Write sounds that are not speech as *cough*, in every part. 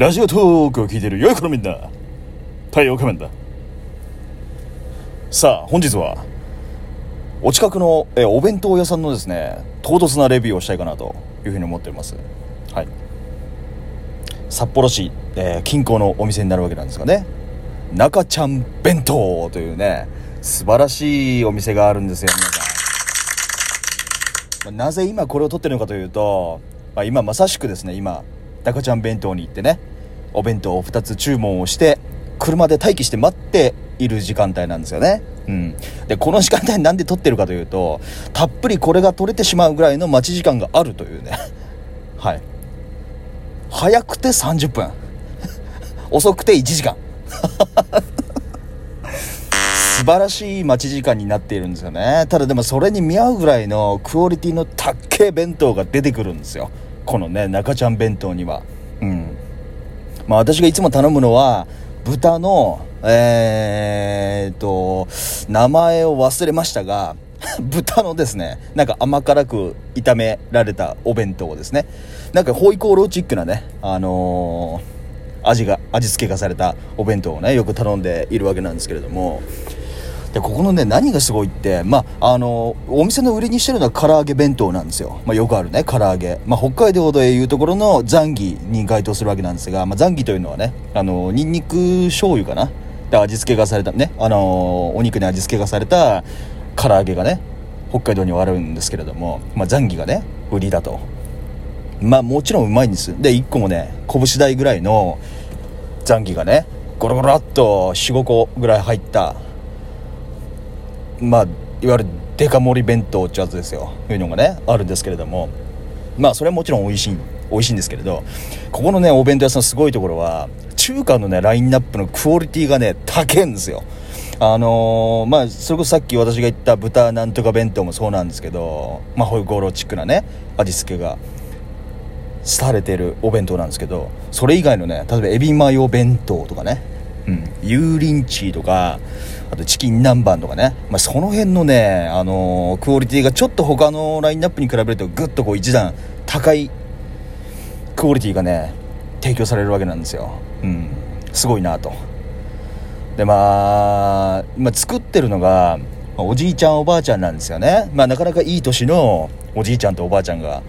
ラジオトークを聞いている良い子のみんな太陽仮面だ。さあ本日はお近くのえお弁当屋さんのですね唐突なレビューをしたいかなというふうに思っております。はい。札幌市、えー近郊のお店になるわけなんですがね。中ちゃん弁当というね素晴らしいお店があるんですよ皆さん。まあなぜ今これを撮ってるのかというと、まあ、今まさしくですね今中ちゃん弁当に行ってねお弁当を2つ注文をして車で待機して待っている時間帯なんですよね。うん。でこの時間帯なんで撮ってるかというとたっぷりこれが取れてしまうぐらいの待ち時間があるというね。*laughs* はい。早くて30分。*laughs* 遅くて1時間。*laughs* 素晴らしい待ち時間になっているんですよね。ただでもそれに見合うぐらいのクオリティの高い弁当が出てくるんですよ。このね中ちゃん弁当には。うん。まあ私がいつも頼むのは豚のえー、っと名前を忘れましたが *laughs* 豚のですねなんか甘辛く炒められたお弁当ですね。なんかホイコーローチックなねあのー味が味付けがされたお弁当をねよく頼んでいるわけなんですけれども。でここのね何がすごいってまああのお店の売りにしてるのは唐揚げ弁当なんですよ、まあ、よくあるね唐揚げ、まあ、北海道でいうところのザンギに該当するわけなんですが、まあ、ザンギというのはねあのニンニク醤油かな？で味付けがされたねあのお肉に味付けがされた唐揚げがね北海道にはあるんですけれども、まあ、ザンギがね売りだと。まあもちろんうまいんですで1個もね拳大ぐらいのザンギがねゴロゴロっと45個ぐらい入ったまあいわゆるデカ盛り弁当ってやつですよというのがねあるんですけれども。まあそれはもちろん美味しい美味しいんですけれどここのねお弁当屋さんすごいところは中華のねラインナップのクオリティがね高いんですよ。あのーまあそれこそさっき私が言った豚なんとか弁当もそうなんですけどまあホイコーロチックなね味付けがされてるお弁当なんですけどそれ以外のね例えばエビマヨ弁当とかねうん。油淋鶏とかあとチキン南蛮とかね、まあ、その辺のね、あのークオリティがちょっと他のラインナップに比べるとぐっとこう一段高いクオリティがね提供されるわけなんですよ。うん。すごいなと。でまあ今作ってるのがおじいちゃんおばあちゃんなんですよね。まあなかなかいい年のおじいちゃんとおばあちゃんが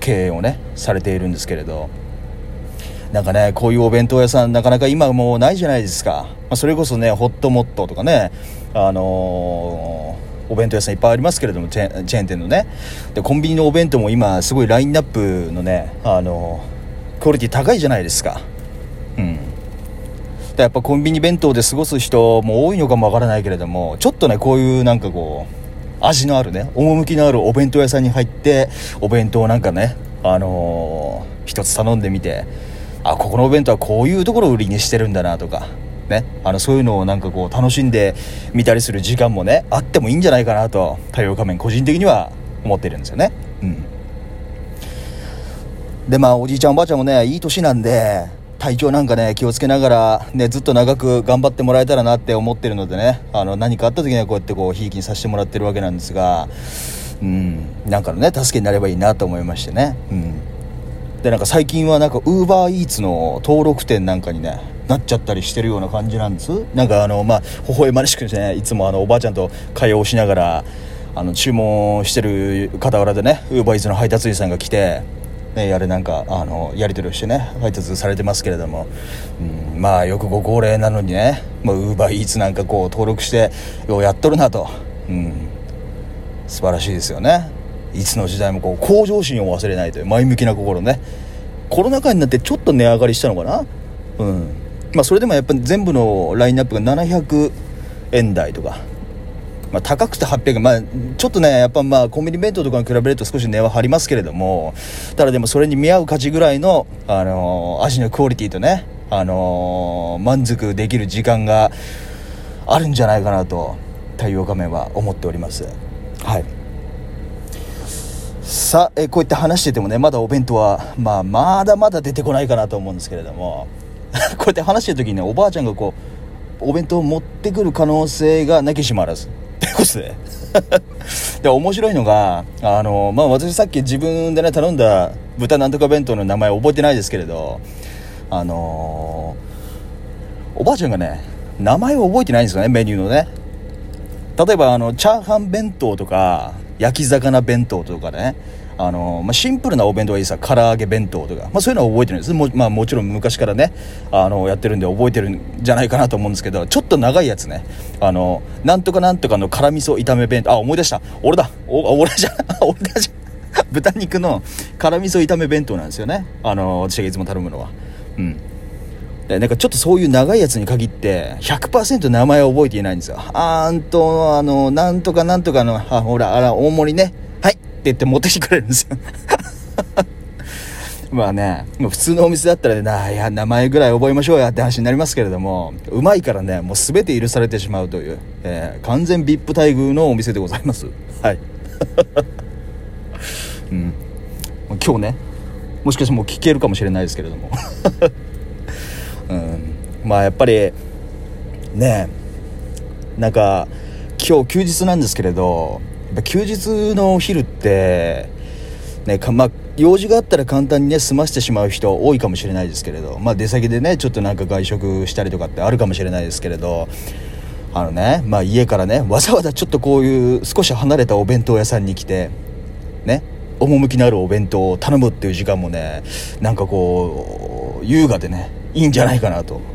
経営をねされているんですけれど。なんかねこういうお弁当屋さんなかなか今もうないじゃないですか、まあ、それこそねホットモットとかねあのーお弁当屋さんいっぱいありますけれどもチェーンチェーン店のね。でコンビニのお弁当も今すごいラインナップのねあのクオリティ高いじゃないですか。うん。でやっぱコンビニ弁当で過ごす人も多いのかもわからないけれどもちょっとねこういうなんかこう味のあるね趣のあるお弁当屋さんに入ってお弁当なんかねあの一つ頼んでみてあここのお弁当はこういうところを売りにしてるんだなとかね。あのそういうのをなんかこう楽しんで見たりする時間もねあってもいいんじゃないかなと太陽仮面個人的には思ってるんですよね。うん。でまあおじいちゃんおばあちゃんもねいい年なんで体調なんかね気をつけながらねずっと長く頑張ってもらえたらなって思ってるのでねあの何かあった時にはこうやってこうひいきにさせてもらってるわけなんですがうん。なんかのね助けになればいいなと思いましてね。うん。でなんか最近はなんかウーバーイーツの登録店なんかにねなっちゃったりしてるような感じなんです。なんかあのまあ微笑ましくねいつもあのおばあちゃんと会話をしながらあの注文してる傍らでねウーバーイーツの配達員さんが来てね、やれなんかあのやり取りをしてね配達されてますけれども、うん、まあよくご高齢なのにねウーバーイーツなんかこう登録してようやっとるなと、うん、素晴らしいですよね。いつの時代もこう向上心を忘れないという前向きな心ね。コロナ禍になってちょっと値上がりしたのかな？うん。まあそれでもやっぱり全部のラインナップが700円台とか。まあ、高くて800円、まあ、ちょっとね、やっぱまあ、コンビニ弁当とかに比べると少し値は張りますけれども、ただでもそれに見合う価値ぐらいの、あのー味のクオリティとね、あのー満足できる時間があるんじゃないかなと、太陽仮面は思っております。さ、えこうやって話しててもね、まだお弁当は、まあ、まだまだ出てこないかなと思うんですけれども、*laughs* こうやって話してる時にね、おばあちゃんがこう、お弁当を持ってくる可能性がなきしもあらず。ってことで。*laughs* で、面白いのが、あの、まあ、私さっき自分でね、頼んだ豚なんとか弁当の名前覚えてないですけれど、あのー、おばあちゃんがね名前を覚えてないんですよねメニューのね例えばあのチャーハン弁当とか焼き魚弁当とかねあのまあ、シンプルなお弁当はいいさ唐揚げ弁当とか、まあ、そういうのは覚えてるんです。も,、まあ、もちろん昔からねあのやってるんで覚えてるんじゃないかなと思うんですけどちょっと長いやつね。あのなんとかなんとかの辛味噌炒め弁当。あ思い出した。俺だ。お俺じゃ *laughs* 俺だじゃ豚肉の辛味噌炒め弁当なんですよね。あの私がいつも頼むのは。うん。でなんかちょっとそういう長いやつに限って100%名前を覚えていないんですよ。あーんとあのなんとかなんとかのあほらあら大盛りね。言って持ってきてくれるんですよ *laughs* まあね、普通のお店だったらね、いや、名前ぐらい覚えましょうやって話になりますけれども、うまいからね、もう全て許されてしまうという、えー、完全 VIP 待遇のお店でございます。はい。*laughs* うん。今日ね、もしかしてもう聞けるかもしれないですけれども。*laughs* うん。まあやっぱり、ねなんか、今日休日なんですけれど、休日のお昼ってねまあ、用事があったら簡単にね済ませてしまう人多いかもしれないですけれど、まあ、出先でねちょっとなんか外食したりとかってあるかもしれないですけれどあのね、まあ、家からねわざわざちょっとこういう少し離れたお弁当屋さんに来てね趣のあるお弁当を頼むっていう時間もねなんかこう優雅でねいいんじゃないかなと。*laughs*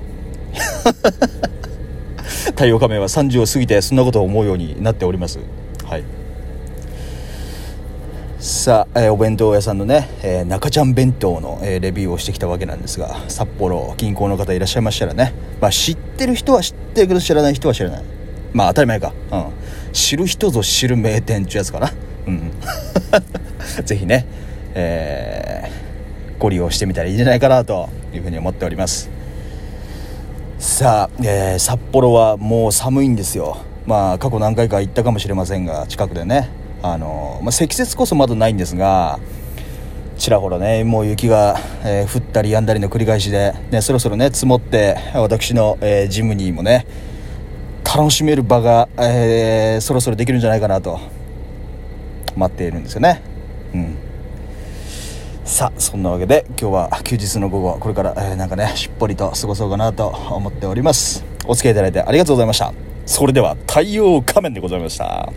太陽仮面は30を過ぎてそんなことを思うようになっております。はい。さあ、えー、お弁当屋さんのね、えー、中ちゃん弁当の、えー、レビューをしてきたわけなんですが札幌近郊の方いらっしゃいましたらね、まあ、知ってる人は知ってるけど知らない人は知らない。まあ当たり前か、うん、知る人ぞ知る名店っていうやつかな。うん。*laughs* ぜひね、えー、ご利用してみたらいいんじゃないかなというふうに思っております。さあ、えー、札幌はもう寒いんですよ。まあ過去何回か行ったかもしれませんが近くでね。あの、まあ、積雪こそまだないんですがちらほらねもう雪が、えー、降ったりやんだりの繰り返しで、ね、そろそろね積もって私の、えー、ジムにもね楽しめる場が、えー、そろそろできるんじゃないかなと待っているんですよね。うん。さあそんなわけで今日は休日の午後これから、えー、なんかねしっぽりと過ごそうかなと思っております。お付き合いいただいてありがとうございました。それでは太陽仮面でございました。